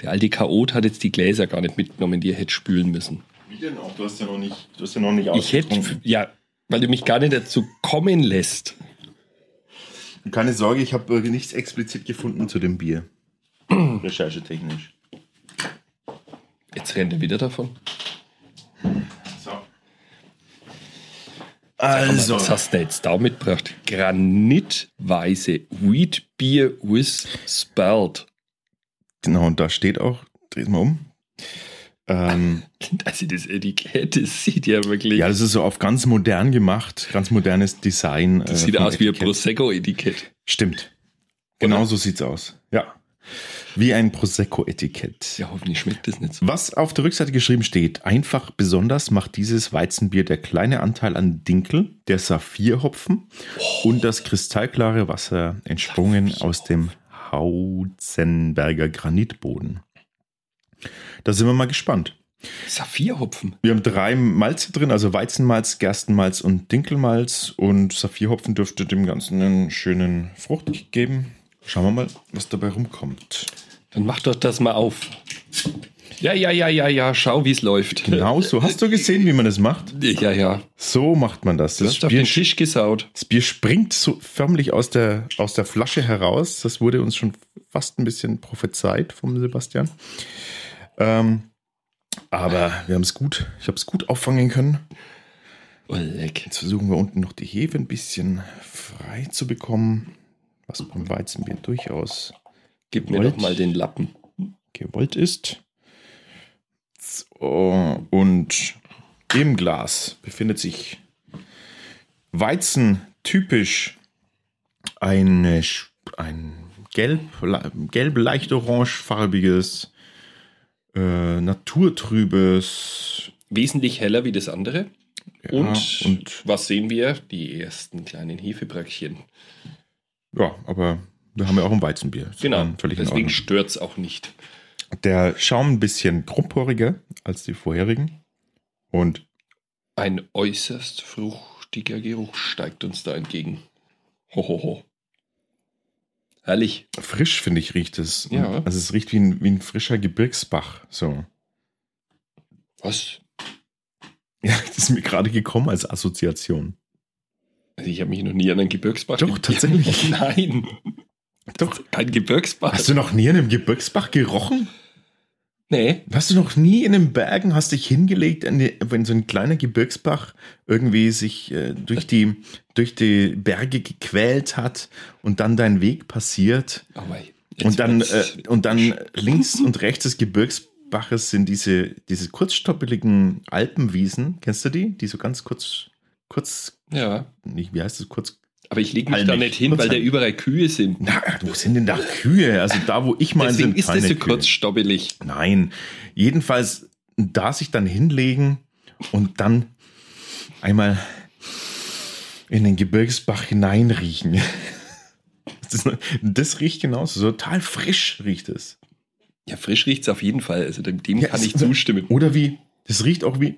der alte Chaot hat jetzt die Gläser gar nicht mitgenommen, die er hätte spülen müssen. Wie denn auch? Du hast ja noch nicht, du hast ja noch nicht Ich hätte, ja, weil du mich gar nicht dazu kommen lässt. Keine Sorge, ich habe äh, nichts explizit gefunden zu dem Bier. Recherchetechnisch. Jetzt rennt er wieder davon. So. Aber Also, Was hast du jetzt da mitgebracht? Granitweise Wheat Beer with Spelt. genau, und da steht auch, dreh mal um. Ähm, Also das Etikett, das sieht ja wirklich. ja, das ist so auf ganz modern gemacht, ganz modernes Design. das äh, sieht aus wie ein Etikett. Prosecco-Etikett. Stimmt. Genau so sieht's aus. Ja. Wie ein Prosecco-Etikett. Ja, hoffentlich schmeckt das nicht so. Was auf der Rückseite geschrieben steht, einfach besonders macht dieses Weizenbier der kleine Anteil an Dinkel, der Saphirhopfen und das kristallklare Wasser entsprungen aus dem Hauzenberger Granitboden. Da sind wir mal gespannt. Saphirhopfen. Wir haben drei Malze drin, also Weizenmalz, Gerstenmalz und Dinkelmalz. Und Saphirhopfen dürfte dem Ganzen einen schönen Frucht geben. Schauen wir mal, was dabei rumkommt. Dann mach doch das mal auf. Ja, ja, ja, ja, ja, schau, wie es läuft. Genau so. Hast du gesehen, wie man das macht? Ja, ja. So macht man das. Das hast auf Bier, den Tisch gesaut. das Bier springt so förmlich aus der, aus der Flasche heraus. Das wurde uns schon fast ein bisschen prophezeit vom Sebastian. Ähm, aber wir haben es gut. Ich habe es gut auffangen können. Oh, leck. Jetzt versuchen wir unten noch die Hefe ein bisschen frei zu bekommen, was beim Weizenbier durchaus Gib mir Wollt. doch mal den Lappen. gewollt ist. So, und im Glas befindet sich Weizen typisch Sch- ein gelb, gelb leicht orangefarbiges, äh, naturtrübes Wesentlich heller wie das andere. ja, und, und was sehen wir? Die ersten kleinen Hefebröckchen. Ja, aber wir haben ja auch ein Weizenbier. Ist Genau. Deswegen stört es auch nicht. Der Schaum ein bisschen grobporiger als die vorherigen. Und Ein äußerst fruchtiger Geruch steigt uns da entgegen. Hohoho. Herrlich. frisch, finde ich, riecht es. Ja. Also es riecht wie ein, wie ein frischer Gebirgsbach. So. Was? Ja, das ist mir gerade gekommen als Assoziation. Also ich habe mich noch nie an einen Gebirgsbach Doch, tatsächlich. Nein. Doch. Kein Gebirgsbach. Hast du noch nie in einem Gebirgsbach gerochen? nee. Hast du noch nie in den Bergen, hast dich hingelegt, die, wenn so ein kleiner Gebirgsbach irgendwie sich äh, durch, die, durch die Berge gequält hat und dann dein Weg passiert Oh und dann, äh, und dann links und rechts des Gebirgsbaches sind diese, diese kurzstoppeligen Alpenwiesen. Kennst du die? Die so ganz kurz, kurz, ja. nicht, wie heißt das, kurz Aber ich lege mich Halt da nicht. hin, weil da überall Kühe sind. Na, wo sind denn da Kühe? Also da, wo ich meine, Deswegen sind ist das keine so Kühe. kurz stoppelig. Nein, jedenfalls da sich dann hinlegen und dann einmal in den Gebirgsbach hineinriechen. Das, das riecht genauso, so total frisch riecht es. Ja, frisch riecht es auf jeden Fall. Also dem, dem Ja, kann ich zustimmen. Oder wie, das riecht auch wie,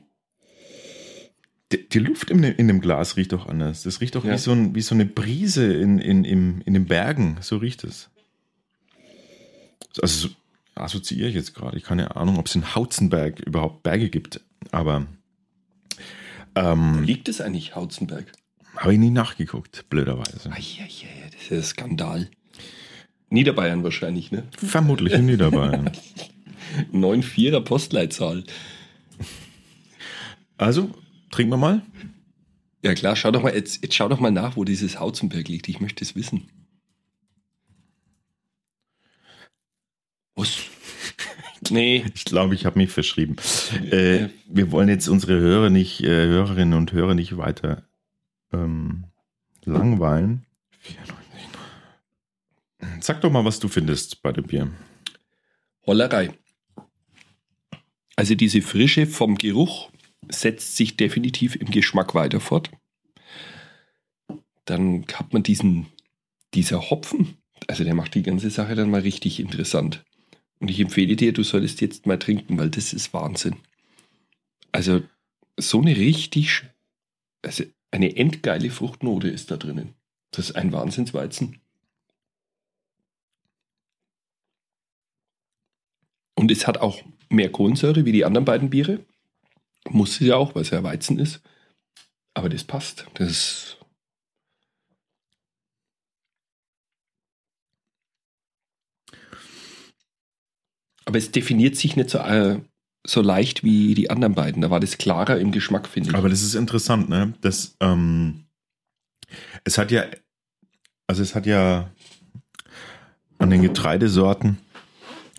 Die, die Luft in, dem- in dem Glas riecht doch anders. Das riecht doch Ja. wie, so ein, wie so eine Brise in, in, im, in den Bergen. So riecht es. Also so assoziiere ich jetzt gerade. Ich keine Ahnung, ob es in Hautzenberg überhaupt Berge gibt. Aber ähm, Liegt es eigentlich Hautzenberg? habe ich nie nachgeguckt, blöderweise. Eieiei, das ist ja Skandal. Niederbayern wahrscheinlich, ne? Vermutlich in Niederbayern. 9-4er Postleitzahl. Also, trinken wir mal. Ja klar, schau doch mal, jetzt, jetzt schau doch mal nach, wo dieses Hautzenberg liegt. Ich möchte es wissen. Was? Nee, Ich glaube, ich habe mich verschrieben. Äh, wir wollen jetzt unsere Hörer nicht, äh, Hörerinnen und Hörer nicht weiter ähm, langweilen. 94. Sag doch mal, was du findest bei dem Bier. Hollerei. Also diese Frische vom Geruch setzt sich definitiv im Geschmack weiter fort. Dann hat man diesen, dieser Hopfen, also der macht die ganze Sache dann mal richtig interessant. Und ich empfehle dir, du solltest jetzt mal trinken, weil das ist Wahnsinn. Also so eine richtig, also eine endgeile Fruchtnote ist da drinnen. Das ist ein Wahnsinnsweizen. Und es hat auch mehr Kohlensäure wie die anderen beiden Biere. Muss es ja auch, weil es ja Weizen ist. Aber das passt. Das ist Aber es definiert sich nicht so, äh, so leicht wie die anderen beiden. Da war das klarer im Geschmack, finde ich. Aber das ist interessant, ne? Das, ähm, es hat ja, also es hat ja an den Getreidesorten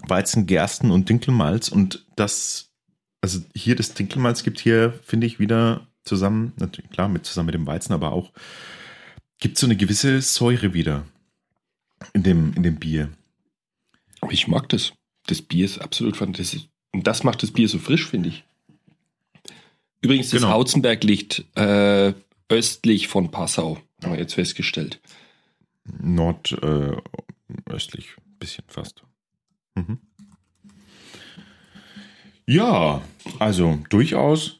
Weizen, Gersten und Dinkelmalz und das, also hier das Dinkelmalz gibt hier, finde ich, wieder zusammen, natürlich klar, mit zusammen mit dem Weizen, aber auch gibt so eine gewisse Säure wieder in dem, in dem Bier. Aber ich mag das. Das Bier ist absolut fantastisch. Und das macht das Bier so frisch, finde ich. Übrigens, das Genau. Hautzenberg liegt äh, östlich von Passau, haben wir jetzt festgestellt. Nordöstlich, äh, östlich, bisschen fast. Mhm. Ja, also durchaus.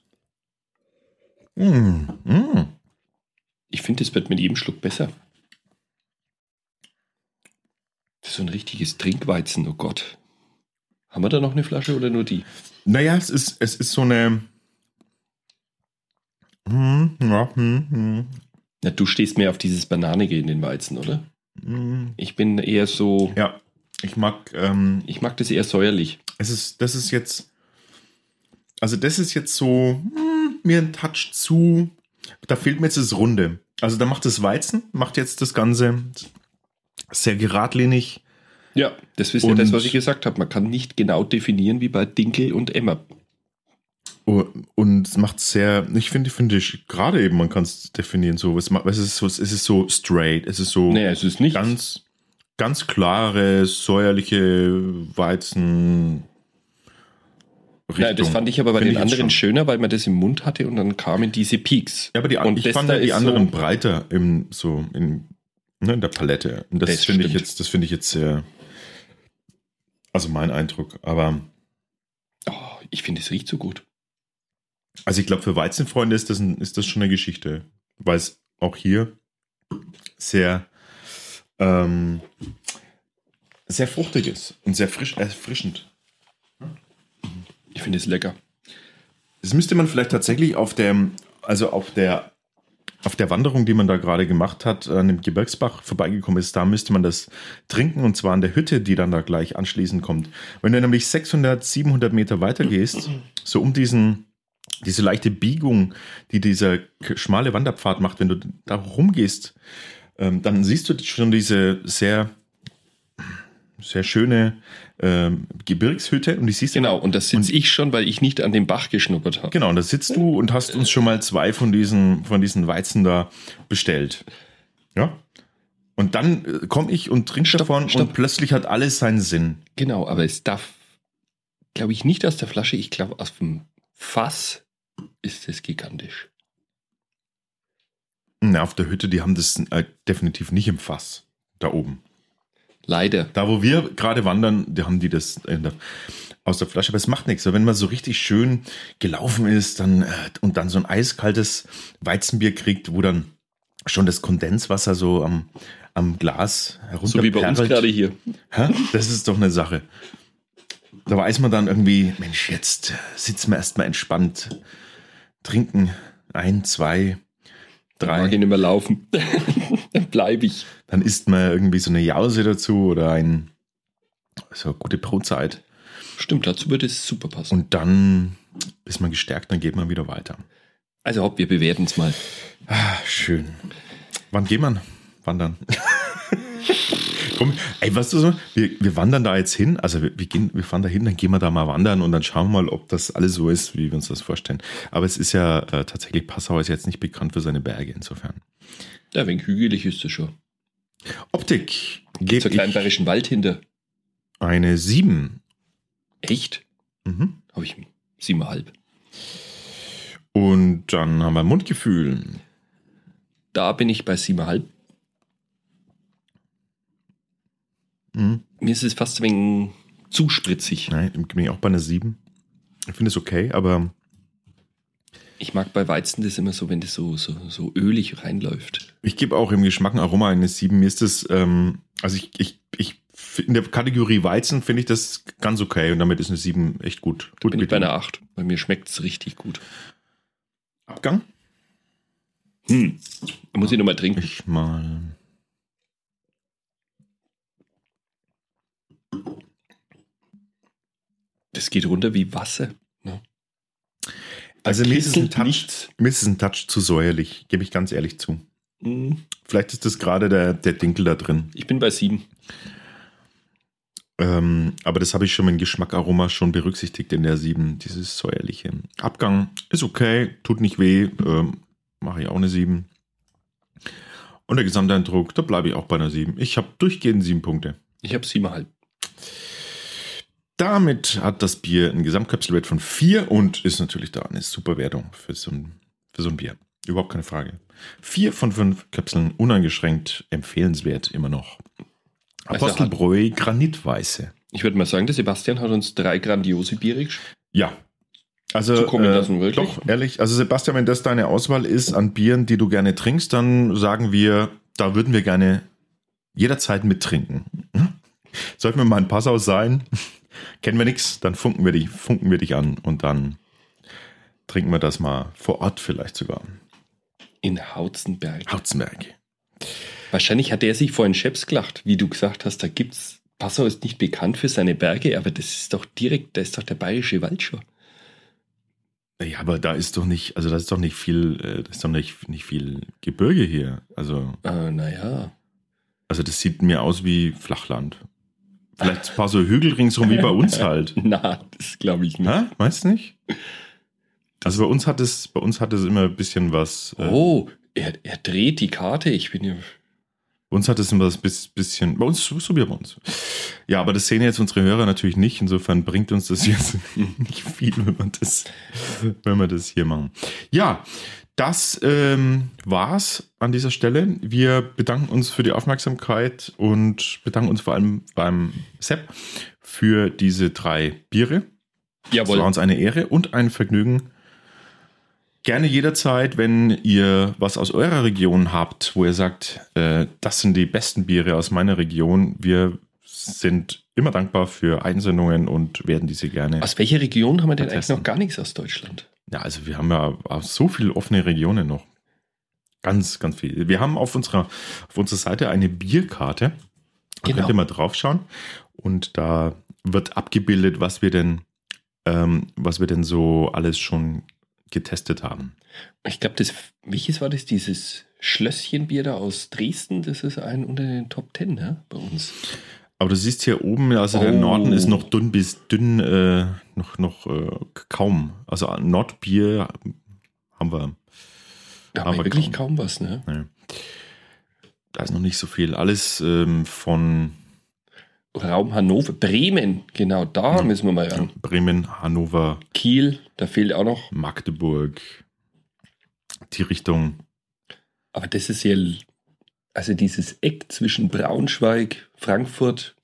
Mm, mm. Ich finde, es wird mit jedem Schluck besser. Das ist so ein richtiges Trinkweizen, oh Gott. Haben wir da noch eine Flasche oder nur die? Naja, es ist, es ist so eine. Hm, ja, hm, hm, Na, du stehst mehr auf dieses Bananige in den Weizen, oder? Ich bin eher so, Ja, ich mag. Ähm, ich mag das eher säuerlich. es ist, das ist jetzt. Also, das ist jetzt so hm, mir ein Touch zu. Da fehlt mir jetzt das Runde. Also, da macht das Weizen, macht jetzt das Ganze sehr geradlinig. Ja, das ist ja Und- das, was ich gesagt habe. Man kann nicht genau definieren wie bei Dinkel und Emma. Und es macht sehr, ich finde, finde ich, gerade eben, man kann es definieren, so, es, macht, es, ist so, es ist so straight, es ist so Nee, es ist nicht. ganz, ganz klare, säuerliche Weizen. Nein, das fand ich aber bei Finde den anderen schöner, weil man das im Mund hatte und dann kamen diese Peaks. Ja, aber die, Und ich fand da ja die anderen so- breiter im, so in, ne, in der Palette. Und das, Das finde ich jetzt, das finde ich jetzt sehr, also mein Eindruck. Aber, Oh, ich finde, es riecht so gut. also ich glaube, für Weizenfreunde ist das, ein, ist das schon eine Geschichte. Weil es auch hier sehr, ähm, sehr fruchtig ist und sehr frisch, erfrischend. Ich finde es lecker. Das müsste man vielleicht tatsächlich auf der, also auf der, auf der Wanderung, die man da gerade gemacht hat, an dem Gebirgsbach vorbeigekommen ist, da müsste man das trinken und zwar an der Hütte, die dann da gleich anschließend kommt. Wenn du nämlich 600, 700 Meter weiter gehst, so um diesen, diese leichte Biegung, die dieser schmale Wanderpfad macht, wenn du da rumgehst, ähm, dann siehst du schon diese sehr, sehr schöne ähm, Gebirgshütte und die siehst du Genau, und das sitze ich schon, weil ich nicht an dem Bach geschnuppert habe. Genau, und da sitzt du und hast uns schon mal zwei von diesen, von diesen Weizen da bestellt. Ja. Und dann äh, komme ich und trinke Stopp, davon stopp. und plötzlich hat alles seinen Sinn. Genau, aber es darf, glaube ich, nicht aus der Flasche. Ich glaube, aus dem Fass ist es gigantisch. Na, auf der Hütte, die haben das äh, definitiv nicht im Fass. Da oben. Leider. Da, wo wir gerade wandern, da haben die das der, aus der Flasche, aber es macht nichts. Wenn man so richtig schön gelaufen ist dann, äh, und dann so ein eiskaltes Weizenbier kriegt, wo dann schon das Kondenswasser so am, am Glas herunter So wie bei uns gerade hier. Hä? Das ist doch eine Sache. Da weiß man dann irgendwie, Mensch, jetzt sitzen wir erstmal entspannt, trinken ein, zwei, Mag ich drei. nicht mehr laufen. Dann bleibe ich. Dann isst man irgendwie so eine Jause dazu oder ein, so eine gute Brotzeit. Stimmt, dazu würde es super passen. Und dann ist man gestärkt, dann geht man wieder weiter. Also hopp, wir bewerten es mal. Ah, schön. Wann geht man? Wandern. Komm, ey, weißt du so, wir, wir wandern da jetzt hin, also wir, wir, gehen, wir fahren da hin, dann gehen wir da mal wandern und dann schauen wir mal, ob das alles so ist, wie wir uns das vorstellen. Aber es ist ja äh, tatsächlich, Passau ist jetzt nicht bekannt für seine Berge insofern. Ja, wenig hügelig ist es schon. Optik geht einen kleinen bayerischen Wald hinter. eine 7. Echt? Mhm. Habe ich siebeneinhalb. Und dann haben wir Mundgefühl. Da bin ich bei siebeneinhalb. Mhm. Mir ist es fast ein wenig zu spritzig. Nein, bin ich auch bei einer 7. Ich finde es okay, aber Ich mag bei Weizen das immer so, wenn das so, so, so ölig reinläuft. Ich gebe auch im Geschmack und Aroma eine 7. Mir ist das, ähm, also ich, ich, ich, in der Kategorie Weizen finde ich das ganz okay und damit ist eine 7 echt gut. Da gut bin ich bei einer 8. Bei mir schmeckt es richtig gut. Abgang? Hm. Da muss ich nochmal trinken. Ich mal. Das geht runter wie Wasser. Also mir ist, es ein Touch, nichts. mir ist es ein Touch zu säuerlich, gebe ich ganz ehrlich zu. Hm. Vielleicht ist das gerade der, der Dinkel da drin. Ich bin bei 7. Ähm, aber das habe ich schon mit dem Geschmack, Aroma schon berücksichtigt in der 7, dieses säuerliche. Abgang ist okay, tut nicht weh, ähm, mache ich auch eine 7. Und der Gesamteindruck, da bleibe ich auch bei einer 7. Ich habe durchgehend 7 Punkte. Ich habe 7,5. Damit hat das Bier einen Gesamtkapselwert von 4 und ist natürlich da eine super Wertung für so ein, für so ein Bier. Überhaupt keine Frage. 4 von 5 Kapseln uneingeschränkt empfehlenswert immer noch. Also Apostelbräu Granitweiße. Ich würde mal sagen, der Sebastian hat uns drei grandiose Biere Ja. Also, Zukommen lassen, wirklich? doch, ehrlich. Also, Sebastian, wenn das deine Auswahl ist an Bieren, die du gerne trinkst, dann sagen wir, da würden wir gerne jederzeit mittrinken. Hm? Sollten wir mal ein Passau sein, kennen wir nichts, dann funken wir, dich, funken wir dich an und dann trinken wir das mal vor Ort vielleicht sogar. in Hautzenberg. Hautzenberg. Wahrscheinlich hat er sich vorhin Scheps gelacht, wie du gesagt hast, da gibt's. Passau ist nicht bekannt für seine Berge, aber das ist doch direkt, da ist doch der bayerische Wald schon. Ja, aber da ist doch nicht, also da ist doch nicht viel, äh, da ist doch nicht, nicht viel Gebirge hier. Also, Äh, naja. also das sieht mir aus wie Flachland. Vielleicht ein paar so Hügel ringsrum wie bei uns halt. Na, das glaube ich nicht. Hä? Weißt du nicht? Also bei uns hat es, bei uns hat es immer ein bisschen was. Äh, Oh, er, er dreht die Karte. Ich bin ja. Bei uns hat es immer ein bis- bisschen. Bei uns so wie bei uns. Ja, aber das sehen jetzt unsere Hörer natürlich nicht. Insofern bringt uns das jetzt nicht viel, wenn man das, wenn wir das hier machen. Ja, das ähm, war's an dieser Stelle. Wir bedanken uns für die Aufmerksamkeit und bedanken uns vor allem beim Sepp für diese drei Biere. Es war Jawohl. uns eine Ehre und ein Vergnügen. Gerne jederzeit, wenn ihr was aus eurer Region habt, wo ihr sagt, äh, das sind die besten Biere aus meiner Region. Wir sind immer dankbar für Einsendungen und werden diese gerne. Aus welcher Region haben wir denn eigentlich Vertesten. noch gar nichts aus Deutschland? Ja, also wir haben ja auch so viele offene Regionen noch. Ganz, ganz viel. Wir haben auf unserer, auf unserer Seite eine Bierkarte. Da Genau. könnt ihr mal draufschauen. Und da wird abgebildet, was wir denn, ähm, was wir denn so alles schon getestet haben. Ich glaube, das, welches war das? Dieses Schlösschenbier da aus Dresden? Das ist ein unter den Top Ten, ne? Bei uns. Aber du siehst hier oben, also der Oh. Norden ist noch dünn bis dünn, äh, noch, noch äh, kaum. Also Nordbier haben wir. Da haben wir wirklich kaum. kaum was, ne? Ne. Da ist noch nicht so viel. Alles ähm, von Raum Hannover. Bremen, genau, da Ja. müssen wir mal ran. Bremen, Hannover, Kiel, da fehlt auch noch. Magdeburg, die Richtung. Aber das ist ja. Also dieses Eck zwischen Braunschweig, Frankfurt,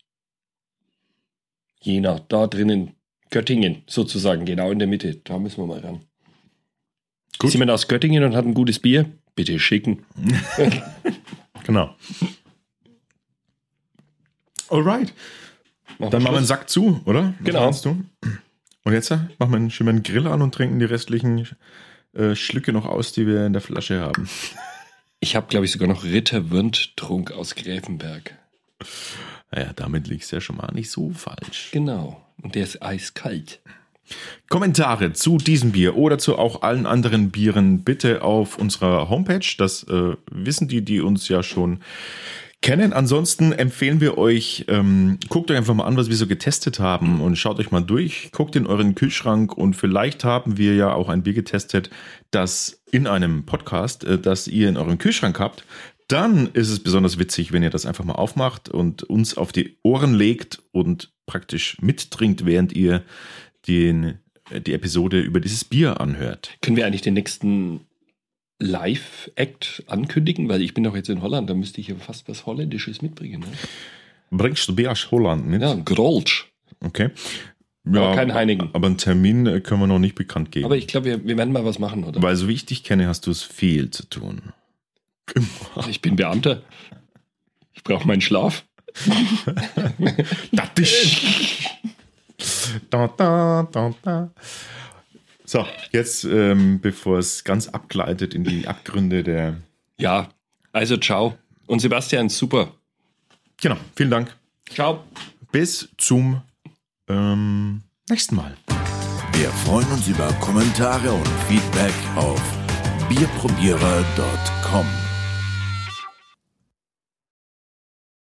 Jena, da drinnen, Göttingen sozusagen, genau in der Mitte. Da müssen wir mal ran. Gut. Ist jemand aus Göttingen und hat ein gutes Bier? Bitte schicken. Genau. Alright. Machen Dann machen wir einen. Sack zu, oder? Was Genau. meinst du? Und jetzt äh, machen wir einen schönen Grill an und trinken die restlichen äh, Schlücke noch aus, die wir in der Flasche haben. Ich habe, glaube ich, sogar noch Ritterwürnd-Trunk aus Gräfenberg. Naja, damit liegst du ja schon mal nicht so falsch. Genau. Und der ist eiskalt. Kommentare zu diesem Bier oder zu auch allen anderen Bieren bitte auf unserer Homepage. Das äh, wissen die, die uns ja schon kennen. Ansonsten empfehlen wir euch, ähm, guckt euch einfach mal an, was wir so getestet haben und schaut euch mal durch. Guckt in euren Kühlschrank und vielleicht haben wir ja auch ein Bier getestet, das in einem Podcast, äh, das ihr in eurem Kühlschrank habt. Dann ist es besonders witzig, wenn ihr das einfach mal aufmacht und uns auf die Ohren legt und praktisch mittrinkt, während ihr den, äh, die Episode über dieses Bier anhört. Können wir eigentlich den nächsten Live-Act ankündigen? Weil ich bin doch jetzt in Holland, da müsste ich ja fast was Holländisches mitbringen. Ne? Bringst du Bier aus Holland mit? Ja, Grolsch. Okay. Aber kein Heinigen. Aber einen Termin äh, können wir noch nicht bekannt geben. Aber ich glaube, wir, wir werden mal was machen, oder? Weil so wie ich dich kenne, hast du es viel zu tun. Ich bin Beamter. Ich brauche meinen Schlaf. Da, da, da, da. So, jetzt, ähm, bevor es ganz abgleitet in die Abgründe der. Ja, also ciao. Und Sebastian, super. Genau, vielen Dank. Ciao. Bis zum ähm, nächsten Mal. Wir freuen uns über Kommentare und Feedback auf bierprobierer.com.